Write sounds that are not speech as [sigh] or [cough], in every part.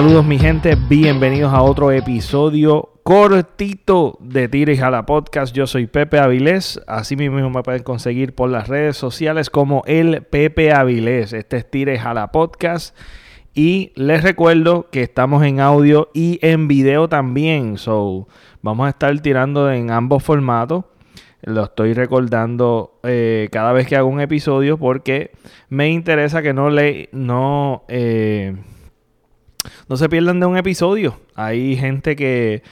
Saludos mi gente, bienvenidos a otro episodio cortito de Tira y Jala Podcast. Yo soy Pepe Avilés, así mismo me pueden conseguir por las redes sociales como el Pepe Avilés. Este es Tira y Jala Podcast. Y les recuerdo que estamos en audio y en video también. So, vamos a estar tirando en ambos formatos. Lo estoy recordando eh, cada vez que hago un episodio porque me interesa que no le no eh, no se pierdan de un episodio. Hay gente que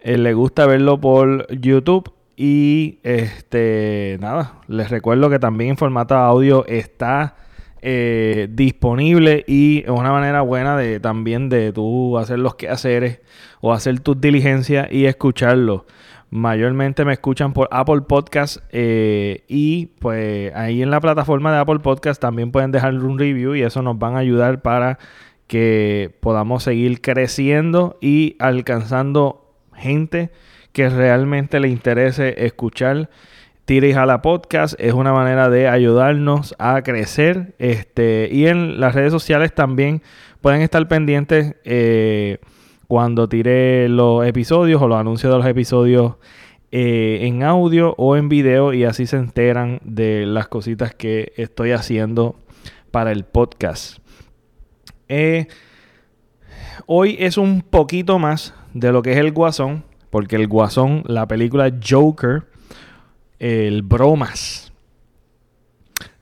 eh, le gusta verlo por YouTube y este nada, les recuerdo que también en formato audio está eh, disponible y es una manera buena de también de tú hacer los quehaceres o hacer tus diligencias y escucharlo. Mayormente me escuchan por Apple Podcast eh, y pues ahí en la plataforma de Apple Podcast también pueden dejar un review y eso nos van a ayudar para que podamos seguir creciendo y alcanzando gente que realmente le interese escuchar Tira y Jala Podcast es una manera de ayudarnos a crecer. Este, y en las redes sociales también pueden estar pendientes eh, cuando tire los episodios o los anuncios de los episodios eh, en audio o en video y así se enteran de las cositas que estoy haciendo para el podcast. Eh, hoy es un poquito más de lo que es el Guasón, porque el Guasón, la película Joker, el bromas.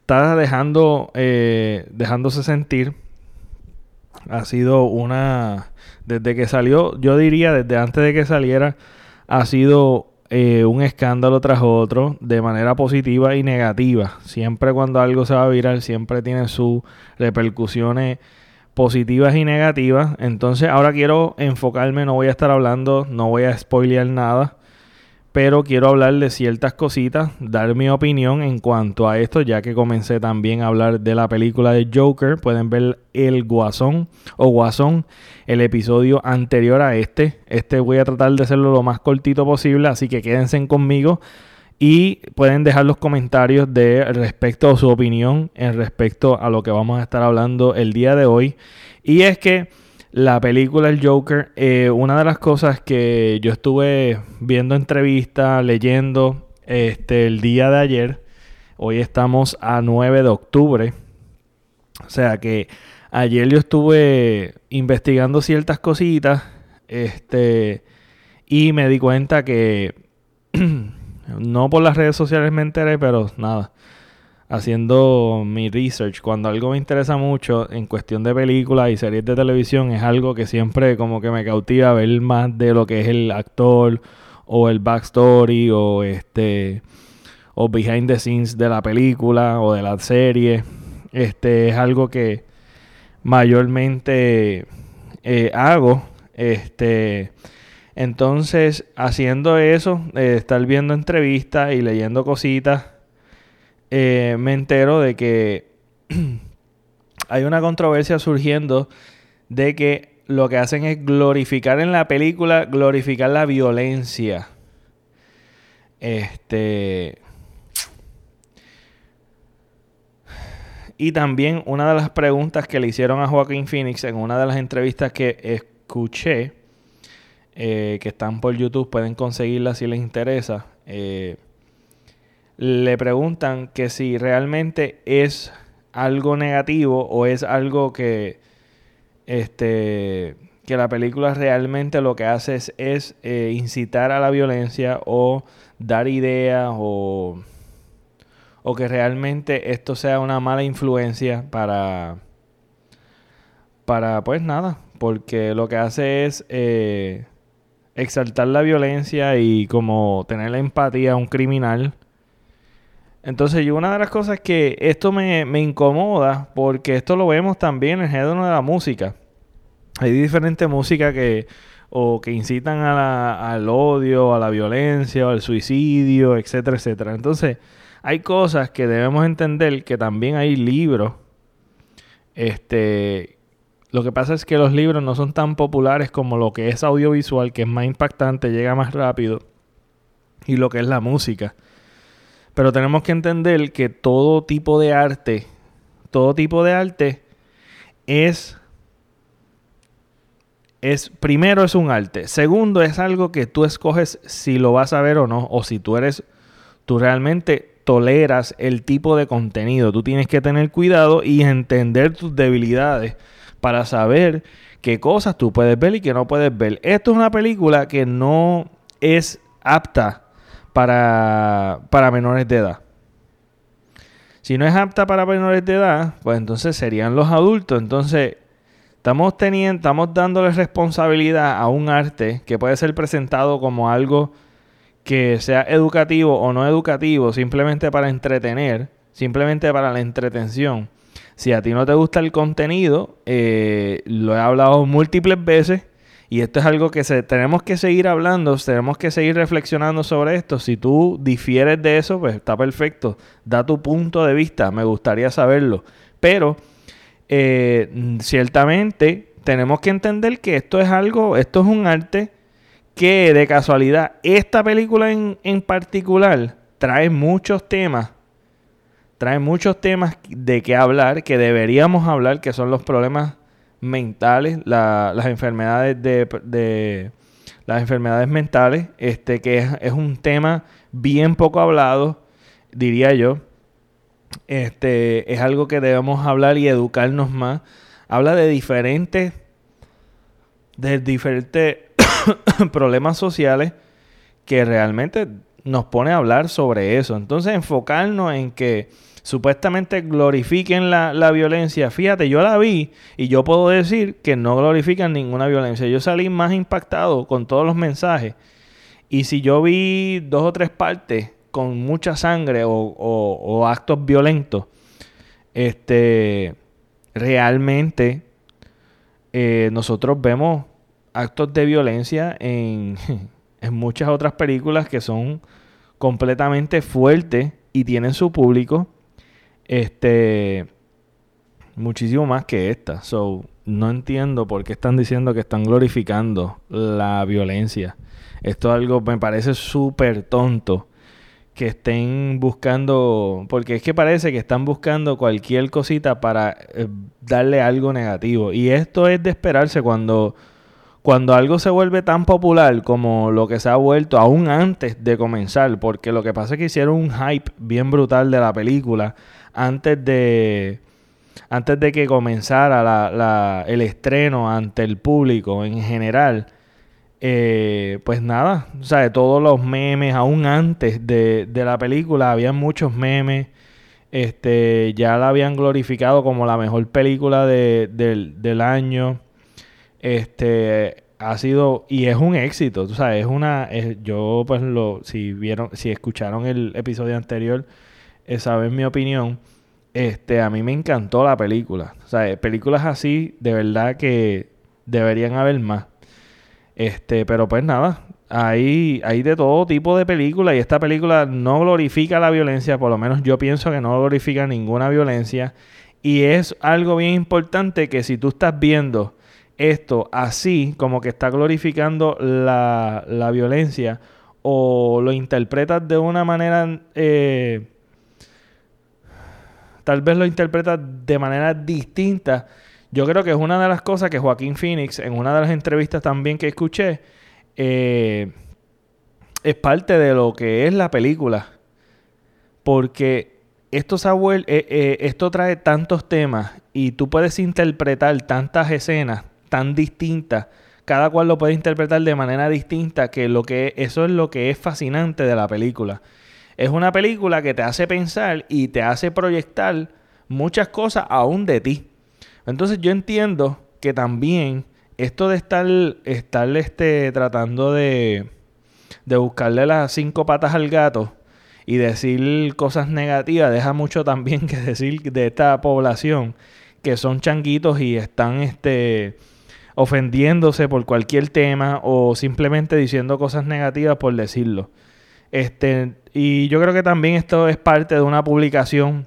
Está dejando, eh, dejándose sentir. Ha sido una, desde que salió, yo diría desde antes de que saliera, ha sido eh, un escándalo tras otro de manera positiva y negativa. Siempre cuando algo se va a virar, siempre tiene sus repercusiones positivas y negativas. Entonces ahora quiero enfocarme, no voy a estar hablando, no voy a spoilear nada pero quiero hablar de ciertas cositas, dar mi opinión en cuanto a esto, ya que comencé también a hablar de la película de Joker. Pueden ver El Guasón o Guasón, el episodio anterior a este. Este voy a tratar de hacerlo lo más cortito posible, así que quédense conmigo y pueden dejar los comentarios de respecto a su opinión en respecto a lo que vamos a estar hablando el día de hoy. Y es que la película El Joker, eh, una de las cosas que yo estuve viendo entrevistas, leyendo este, el día de ayer, hoy estamos a 9 de octubre, o sea que ayer yo estuve investigando ciertas cositas, este, y me di cuenta que [clears throat] no por las redes sociales me enteré, pero nada haciendo mi research, cuando algo me interesa mucho en cuestión de películas y series de televisión, es algo que siempre como que me cautiva ver más de lo que es el actor o el backstory o este o behind the scenes de la película o de la serie. Este es algo que mayormente eh, hago. Este entonces, haciendo eso, eh, estar viendo entrevistas y leyendo cositas eh, me entero de que [clears throat] hay una controversia surgiendo de que lo que hacen es glorificar en la película, glorificar la violencia. Este. Y también una de las preguntas que le hicieron a Joaquín Phoenix en una de las entrevistas que escuché, eh, que están por YouTube, pueden conseguirlas si les interesa. Eh, le preguntan que si realmente es algo negativo o es algo que este que la película realmente lo que hace es, eh, incitar a la violencia o dar ideas o, o que realmente esto sea una mala influencia para para pues nada porque lo que hace es exaltar la violencia y como tener la empatía a un criminal entonces, yo una de las cosas que esto me, incomoda, porque esto lo vemos también en el género de la música. Hay diferentes músicas que o que incitan al odio, a la violencia, o al suicidio, etcétera, etcétera. Entonces, hay cosas que debemos entender que también hay libros. Este, lo que pasa es que los libros no son tan populares como lo que es audiovisual, que es más impactante, llega más rápido, y lo que es la música. Pero tenemos que entender que todo tipo de arte, todo tipo de arte es es primero es un arte, segundo es algo que tú escoges si lo vas a ver o no, o si tú eres, tú realmente toleras el tipo de contenido. Tú tienes que tener cuidado y entender tus debilidades para saber qué cosas tú puedes ver y qué no puedes ver. Esto es una película que no es apta para, para menores de edad. Si no es apta para menores de edad, pues entonces serían los adultos. Entonces, estamos teniendo, estamos dándole responsabilidad a un arte que puede ser presentado como algo que sea educativo o no educativo, simplemente para entretener, simplemente para la entretención. Si a ti no te gusta el contenido, eh, lo he hablado múltiples veces y esto es algo que se, tenemos que seguir hablando, tenemos que seguir reflexionando sobre esto. Si tú difieres de eso, pues está perfecto. Da tu punto de vista, me gustaría saberlo. Pero eh, ciertamente tenemos que entender que esto es algo, esto es un arte que de casualidad esta película en, en particular trae muchos temas trae muchos temas de qué hablar, que deberíamos hablar, que son los problemas mentales, las enfermedades de, las enfermedades mentales, este, que es, un tema bien poco hablado, diría yo. Este, es algo que debemos hablar y educarnos más. Habla de diferentes, de diferentes [coughs] problemas sociales que realmente nos pone a hablar sobre eso. Entonces, enfocarnos en que supuestamente glorifiquen la, la, violencia. Fíjate, yo la vi y yo puedo decir que no glorifican ninguna violencia. Yo salí más impactado con todos los mensajes. Y si yo vi dos o tres partes con mucha sangre o, actos violentos, este, realmente eh, nosotros vemos actos de violencia en, [laughs] en muchas otras películas que son completamente fuertes y tienen su público este. Muchísimo más que esta. So, no entiendo por qué están diciendo que están glorificando la violencia. Esto es algo me parece súper tonto. Que estén buscando. Porque es que parece que están buscando cualquier cosita para eh, darle algo negativo. Y esto es de esperarse cuando. Cuando algo se vuelve tan popular como lo que se ha vuelto aún antes de comenzar, porque lo que pasa es que hicieron un hype bien brutal de la película antes de antes de que comenzara la, el estreno ante el público en general, eh, pues nada, o sea, todos los memes, aún antes de, de, la película, había muchos memes, este, ya la habían glorificado como la mejor película de, del año, este, ha sido, y es un éxito, tú sabes, es una, yo pues lo, si vieron, si escucharon el episodio anterior, esa es mi opinión. Este, a mí me encantó la película. O sea, películas así, de verdad que deberían haber más. Este, pero pues nada, hay, hay de todo tipo de películas y esta película no glorifica la violencia, por lo menos yo pienso que no glorifica ninguna violencia. Y es algo bien importante que si tú estás viendo esto así, como que está glorificando la, la violencia, o lo interpretas de una manera eh, tal vez lo interpreta de manera distinta. Yo creo que es una de las cosas que Joaquín Phoenix, en una de las entrevistas también que escuché, eh, es parte de lo que es la película. Porque esto, eh, eh, esto trae tantos temas y tú puedes interpretar tantas escenas tan distintas. Cada cual lo puede interpretar de manera distinta, que, lo que eso es lo que es fascinante de la película. Es una película que te hace pensar y te hace proyectar muchas cosas aún de ti. Entonces yo entiendo que también esto de estar, estar este, tratando de, de buscarle las cinco patas al gato y decir cosas negativas deja mucho también que decir de esta población que son changuitos y están este ofendiéndose por cualquier tema o simplemente diciendo cosas negativas por decirlo. Este, y yo creo que también esto es parte de una publicación.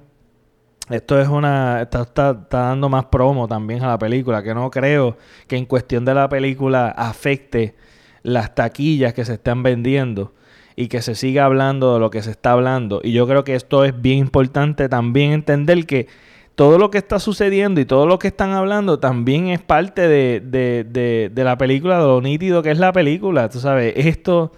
Esto es una. Está, dando más promo también a la película. Que no creo que en cuestión de la película afecte las taquillas que se están vendiendo. Y que se siga hablando de lo que se está hablando. Y yo creo que esto es bien importante también entender que todo lo que está sucediendo y todo lo que están hablando también es parte de, de, la película, de lo nítido que es la película. Tú sabes, esto,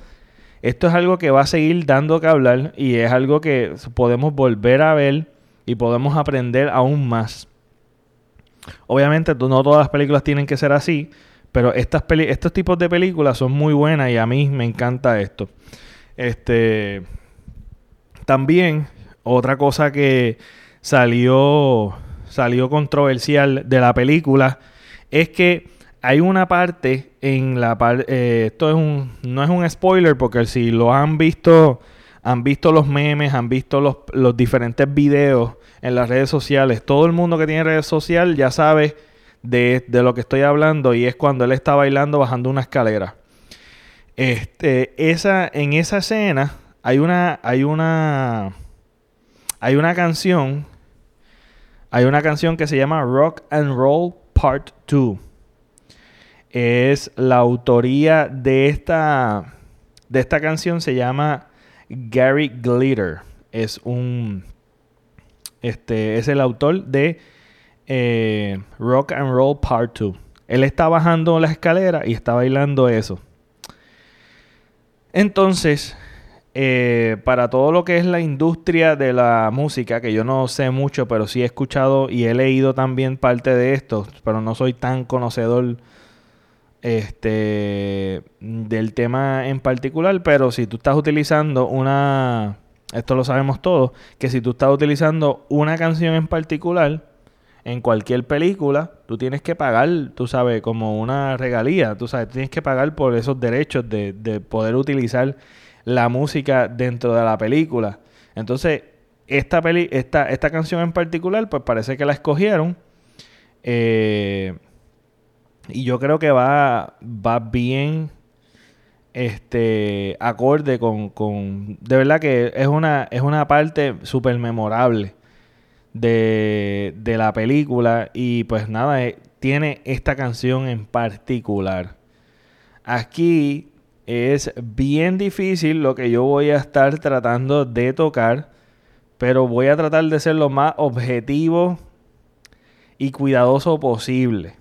esto es algo que va a seguir dando que hablar y es algo que podemos volver a ver y podemos aprender aún más. Obviamente, no todas las películas tienen que ser así, pero estas estos tipos de películas son muy buenas y a mí me encanta esto. Este, también, otra cosa que salió, salió controversial de la película es que hay una parte en la parte... Eh, esto es un, no es un spoiler porque si lo han visto, han visto los memes, han visto los, los diferentes videos en las redes sociales. Todo el mundo que tiene redes sociales ya sabe de, de, lo que estoy hablando y es cuando él está bailando bajando una escalera. Este, esa, en esa escena hay una, hay una, hay una canción hay una canción que se llama Rock and Roll Part 2. Es la autoría de esta, de esta canción, se llama Gary Glitter. Es un. Este es el autor de eh, Rock and Roll Part 2. Él está bajando la escalera y está bailando eso. Entonces, eh, para todo lo que es la industria de la música, que yo no sé mucho, pero sí he escuchado y he leído también parte de esto, pero no soy tan conocedor este, del tema en particular, pero si tú estás utilizando una, esto lo sabemos todos, que si tú estás utilizando una canción en particular, en cualquier película, tú tienes que pagar, tú sabes, como una regalía, tú sabes, tienes que pagar por esos derechos de, de poder utilizar la música dentro de la película. Entonces, esta, peli esta, esta canción en particular, pues parece que la escogieron. Eh, y yo creo que va, va bien este acorde con, con, de verdad que es una es una parte súper memorable de, de, la película y pues nada eh, tiene esta canción en particular aquí es bien difícil lo que yo voy a estar tratando de tocar, pero voy a tratar de ser lo más objetivo y cuidadoso posible.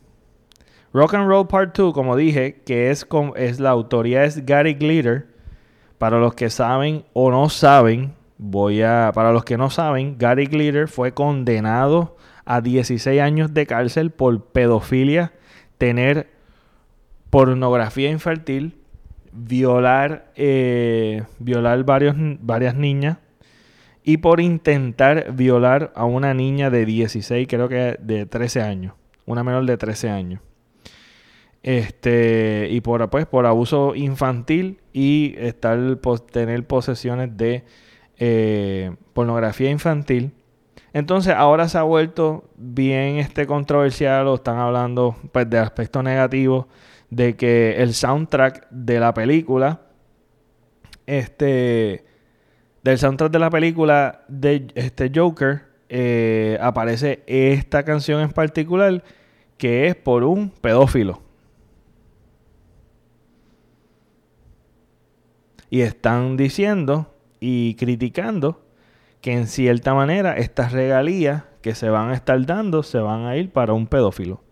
Rock and Roll Part 2, como dije, que es, es la autoría es Gary Glitter. Para los que saben o no saben, voy a para los que no saben, Gary Glitter fue condenado a 16 años de cárcel por pedofilia, tener pornografía infantil violar, eh, violar varios, varias niñas y por intentar violar a una niña de 16, creo que de 13 años, una menor de 13 años. Este, y por, pues, por abuso infantil y estar, tener posesiones de eh, pornografía infantil. Entonces ahora se ha vuelto bien este controversial o están hablando pues, de aspectos negativos de que el soundtrack de la película, este, del soundtrack de la película de este Joker, eh, aparece esta canción en particular que es por un pedófilo. Y están diciendo y criticando que en cierta manera estas regalías que se van a estar dando se van a ir para un pedófilo.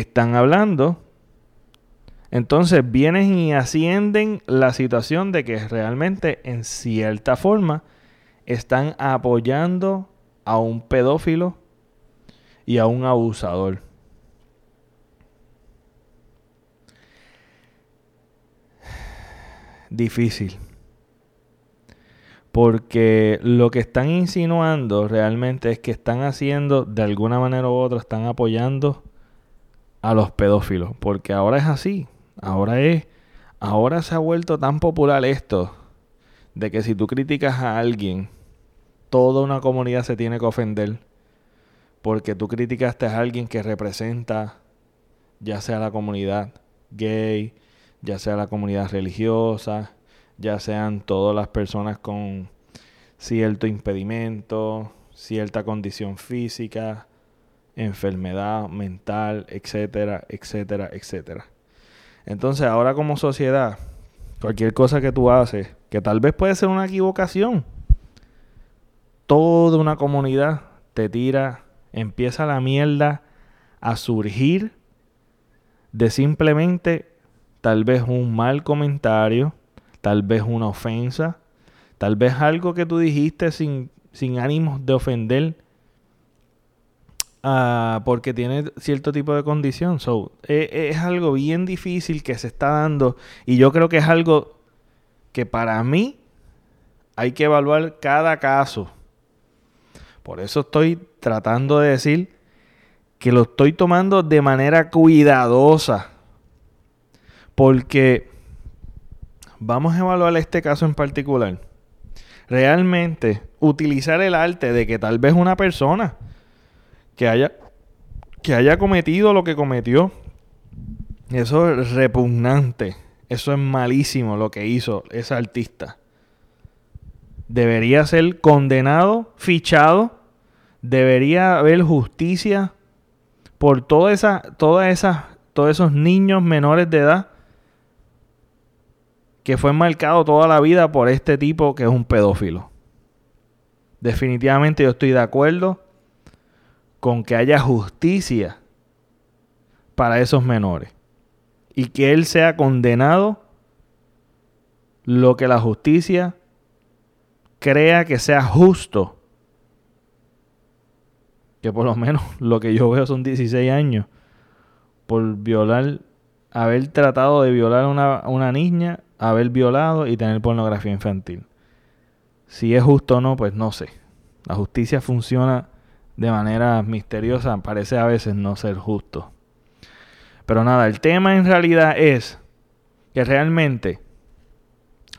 están hablando. Entonces vienen y ascienden la situación de que realmente en cierta forma están apoyando a un pedófilo y a un abusador. Difícil. Porque lo que están insinuando realmente es que están haciendo, de alguna manera u otra, están apoyando a los pedófilos, porque ahora es así, ahora es, ahora se ha vuelto tan popular esto de que si tú criticas a alguien, toda una comunidad se tiene que ofender, porque tú criticaste a alguien que representa ya sea la comunidad gay, ya sea la comunidad religiosa, ya sean todas las personas con cierto impedimento, cierta condición física, enfermedad mental, etcétera, etcétera, etcétera. Entonces ahora como sociedad, cualquier cosa que tú haces, que tal vez puede ser una equivocación, toda una comunidad te tira, empieza la mierda a surgir de simplemente tal vez un mal comentario, tal vez una ofensa, tal vez algo que tú dijiste sin, sin ánimos de ofender ah, porque tiene cierto tipo de condición. So, e, es algo bien difícil que se está dando y yo creo que es algo que para mí hay que evaluar cada caso. Por eso estoy tratando de decir que lo estoy tomando de manera cuidadosa. Porque vamos a evaluar este caso en particular. Realmente utilizar el arte de que tal vez una persona que haya, que haya cometido lo que cometió, eso es repugnante. Eso es malísimo lo que hizo ese artista. Debería ser condenado, fichado, debería haber justicia por toda esa, todas esas, todos esos niños menores de edad que fue marcado toda la vida por este tipo que es un pedófilo. Definitivamente yo estoy de acuerdo con que haya justicia para esos menores y que él sea condenado lo que la justicia crea que sea justo que por lo menos [laughs] lo que yo veo son 16 años, por violar, haber tratado de violar a una, una niña, haber violado y tener pornografía infantil. Si es justo o no, pues no sé. La justicia funciona de manera misteriosa, parece a veces no ser justo. Pero nada, el tema en realidad es que realmente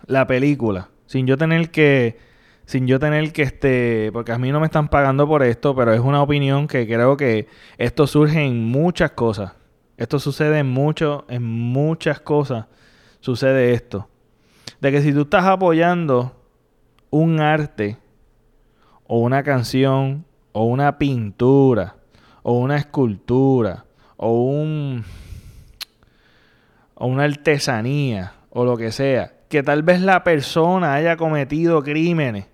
la película, sin yo tener que sin yo tener que este, porque a mí no me están pagando por esto, pero es una opinión que creo que esto surge en muchas cosas. Esto sucede en mucho, en muchas cosas sucede esto. De que si tú estás apoyando un arte o una canción o una pintura o una escultura o un o una artesanía o lo que sea, que tal vez la persona haya cometido crímenes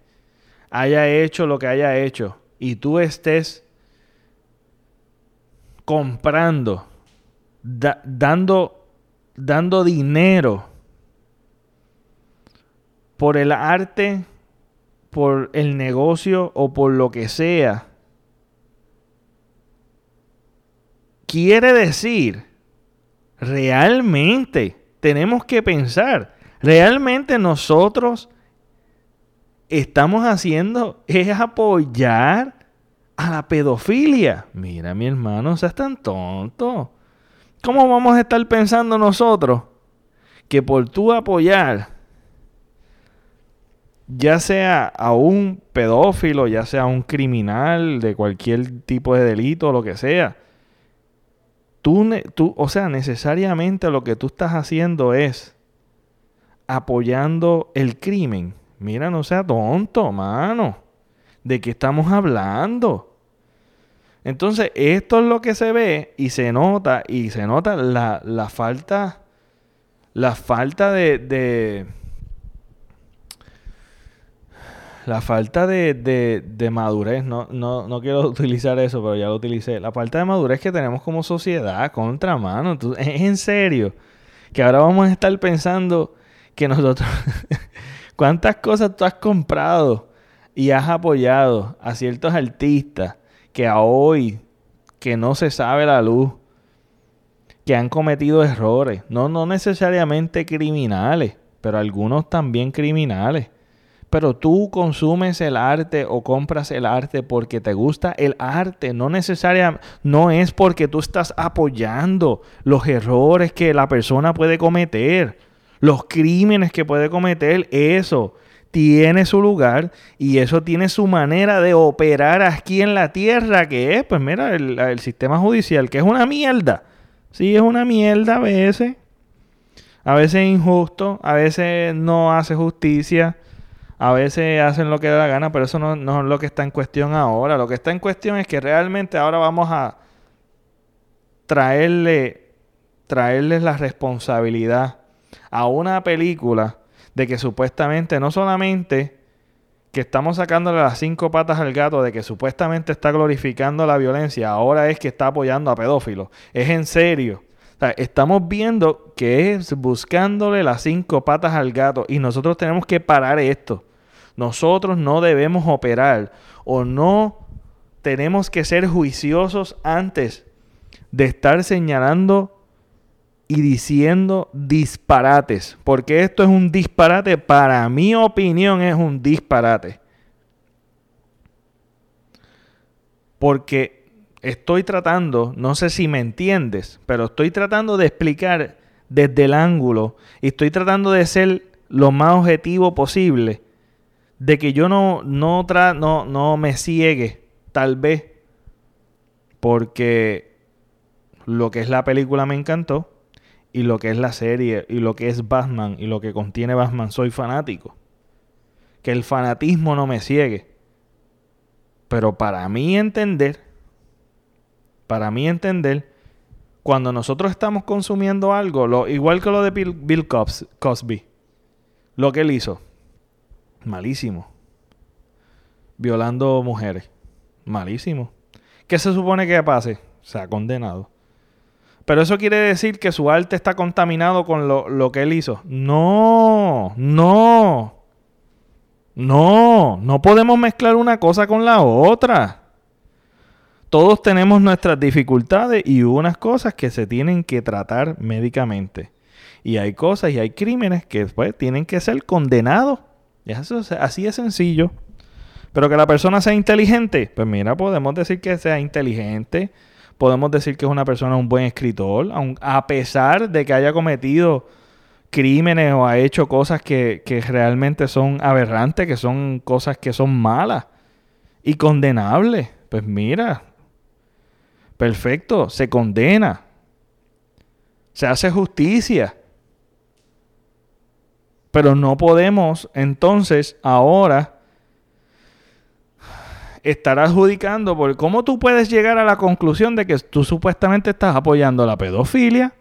haya hecho lo que haya hecho y tú estés comprando, dando, dando dinero por el arte, por el negocio o por lo que sea, quiere decir, realmente tenemos que pensar, realmente nosotros estamos haciendo es apoyar a la pedofilia. Mira, mi hermano, seas tan tonto. ¿Cómo vamos a estar pensando nosotros que por tú apoyar, ya sea a un pedófilo, ya sea a un criminal de cualquier tipo de delito lo que sea, tú, tú, o sea, necesariamente lo que tú estás haciendo es apoyando el crimen? Mira, no sea tonto, mano. ¿De qué estamos hablando? Entonces, esto es lo que se ve y se nota, y se nota la, la falta, la falta de, de la falta de, de, madurez, no, no, no, quiero [laughs] utilizar eso, pero ya lo utilicé. La falta de madurez que tenemos como sociedad, contra mano. es en serio. Que ahora vamos a estar pensando que nosotros [laughs] ¿Cuántas cosas tú has comprado y has apoyado a ciertos artistas que a hoy, que no se sabe la luz, que han cometido errores? No, no necesariamente criminales, pero algunos también criminales. Pero tú consumes el arte o compras el arte porque te gusta el arte, no necesariamente, no es porque tú estás apoyando los errores que la persona puede cometer los crímenes que puede cometer, eso tiene su lugar y eso tiene su manera de operar aquí en la tierra, que es, pues mira, el, sistema judicial, que es una mierda. Sí, es una mierda a veces. A veces es injusto, a veces no hace justicia, a veces hacen lo que da la gana, pero eso no, no es lo que está en cuestión ahora. Lo que está en cuestión es que realmente ahora vamos a traerle, traerles la responsabilidad a una película de que supuestamente no solamente que estamos sacándole las cinco patas al gato de que supuestamente está glorificando la violencia, ahora es que está apoyando a pedófilos. Es en serio. estamos viendo que es buscándole las cinco patas al gato y nosotros tenemos que parar esto. Nosotros no debemos operar o no tenemos que ser juiciosos antes de estar señalando y diciendo disparates. Porque esto es un disparate, para mi opinión es un disparate. Porque estoy tratando, no sé si me entiendes, pero estoy tratando de explicar desde el ángulo y estoy tratando de ser lo más objetivo posible de que yo no, no, no, no me ciegue, tal vez, porque lo que es la película me encantó y lo que es la serie y lo que es Batman y lo que contiene Batman, soy fanático. Que el fanatismo no me ciegue. Pero para mí entender, para mí entender, cuando nosotros estamos consumiendo algo, lo, igual que lo de Bill, Cosby, lo que él hizo, malísimo. Violando mujeres, malísimo. ¿Qué se supone que pase? Se ha condenado. Pero eso quiere decir que su arte está contaminado con lo, que él hizo. No, no. No, no podemos mezclar una cosa con la otra. Todos tenemos nuestras dificultades y unas cosas que se tienen que tratar médicamente. Y hay cosas y hay crímenes que pues, tienen que ser condenados. Así es sencillo. Pero que la persona sea inteligente, pues mira, podemos decir que sea inteligente, podemos decir que es una persona, un buen escritor, a pesar de que haya cometido crímenes o ha hecho cosas que, que realmente son aberrantes, que son cosas que son malas y condenables. Pues mira, perfecto, se condena, se hace justicia. Pero no podemos entonces ahora estar adjudicando por cómo tú puedes llegar a la conclusión de que tú supuestamente estás apoyando la pedofilia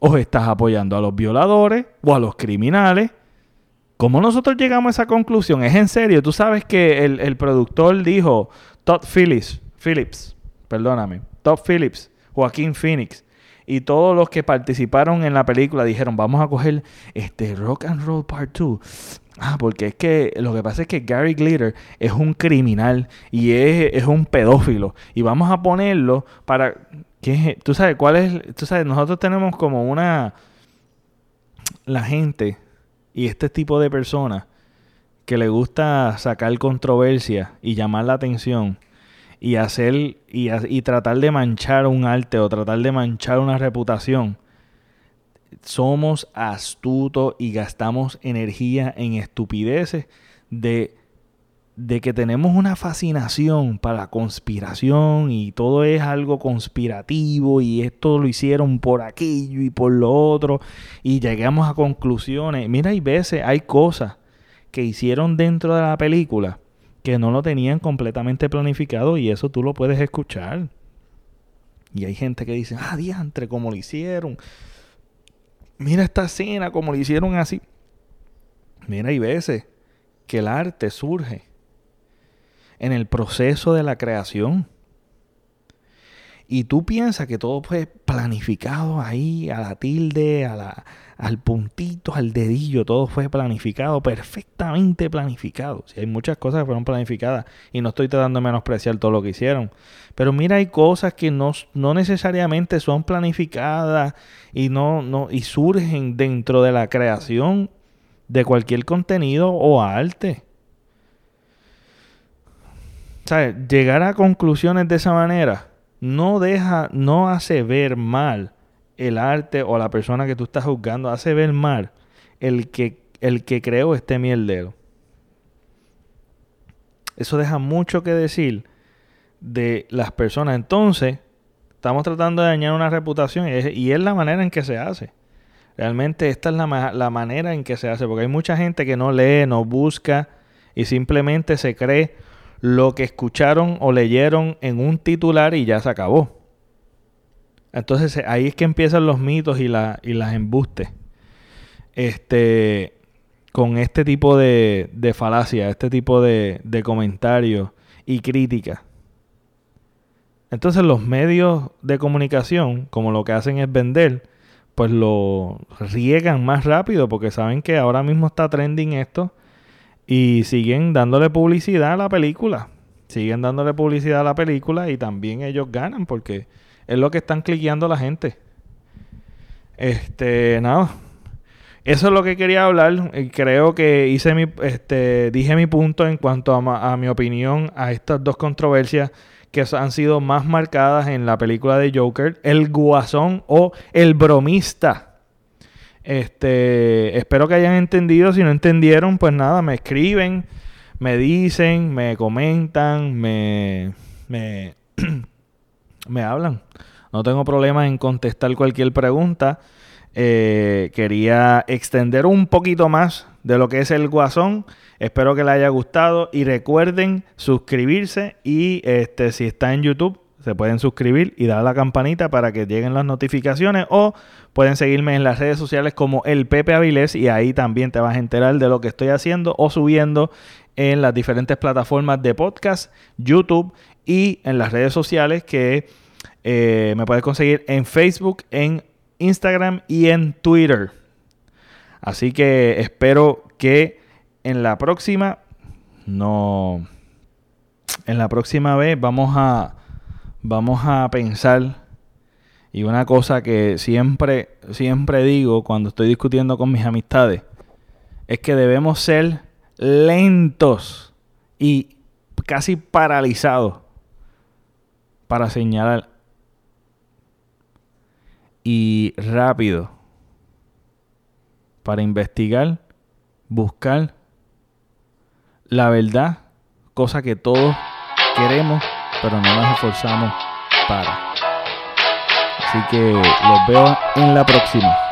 o estás apoyando a los violadores o a los criminales. ¿Cómo nosotros llegamos a esa conclusión? Es en serio. Tú sabes que el, productor dijo, Todd Phillips, Phillips, perdóname, Todd Phillips, Joaquín Phoenix y todos los que participaron en la película dijeron, vamos a coger este Rock and Roll Part 2 Ah, porque es que lo que pasa es que Gary Glitter es un criminal y es, un pedófilo. Y vamos a ponerlo para. ¿qué, tú sabes cuál es. Tú sabes, nosotros tenemos como una. La gente y este tipo de personas que le gusta sacar controversia y llamar la atención y hacer y, y tratar de manchar un arte o tratar de manchar una reputación somos astutos y gastamos energía en estupideces de, de que tenemos una fascinación para la conspiración y todo es algo conspirativo y esto lo hicieron por aquello y por lo otro y llegamos a conclusiones. Mira, hay veces, hay cosas que hicieron dentro de la película que no lo tenían completamente planificado y eso tú lo puedes escuchar. Y hay gente que dice, ah, diantre, como lo hicieron mira esta escena como lo hicieron así. Mira, hay veces que el arte surge en el proceso de la creación. Y tú piensas que todo fue planificado ahí, a la tilde, a la, al puntito, al dedillo, todo fue planificado, perfectamente planificado. Si hay muchas cosas que fueron planificadas y no estoy tratando de menospreciar todo lo que hicieron. Pero mira, hay cosas que no, no necesariamente son planificadas y, no, no, y surgen dentro de la creación de cualquier contenido o arte. ¿Sabes? Llegar a conclusiones de esa manera no deja, no hace ver mal el arte o la persona que tú estás juzgando, hace ver mal el que, el que creó este mierdero. Eso deja mucho que decir de las personas. Entonces, estamos tratando de dañar una reputación y es, la manera en que se hace. Realmente esta es la, la manera en que se hace, porque hay mucha gente que no lee, no busca y simplemente se cree lo que escucharon o leyeron en un titular y ya se acabó. Entonces ahí es que empiezan los mitos y, la, y las embustes. Este, con este tipo de, de falacia, este tipo de, de comentarios y críticas. Entonces los medios de comunicación, como lo que hacen es vender, pues lo riegan más rápido porque saben que ahora mismo está trending esto y siguen dándole publicidad a la película. Siguen dándole publicidad a la película y también ellos ganan porque es lo que están cliqueando la gente. Este, nada. Eso es lo que quería hablar. Creo que hice mi, este, dije mi punto en cuanto a, a mi opinión a estas dos controversias que han sido más marcadas en la película de Joker, el guasón o el bromista. Este, espero que hayan entendido. Si no entendieron, pues nada, me escriben, me dicen, me comentan, me, me, [clears throat] me hablan. No tengo problema en contestar cualquier pregunta. Eh, quería extender un poquito más de lo que es el guasón Espero que les haya gustado y recuerden suscribirse y este si está en YouTube se pueden suscribir y dar a la campanita para que lleguen las notificaciones o pueden seguirme en las redes sociales como el Pepe Avilés y ahí también te vas a enterar de lo que estoy haciendo o subiendo en las diferentes plataformas de podcast, YouTube y en las redes sociales que eh, me puedes conseguir en Facebook, en Instagram y en Twitter. Así que espero que en la próxima, no. En la próxima vez vamos a. Vamos a pensar. Y una cosa que siempre, siempre digo cuando estoy discutiendo con mis amistades. Es que debemos ser lentos y casi paralizados para señalar y rápido para investigar, buscar la verdad, cosa que todos queremos, pero no nos esforzamos para. Así que los veo en la próxima.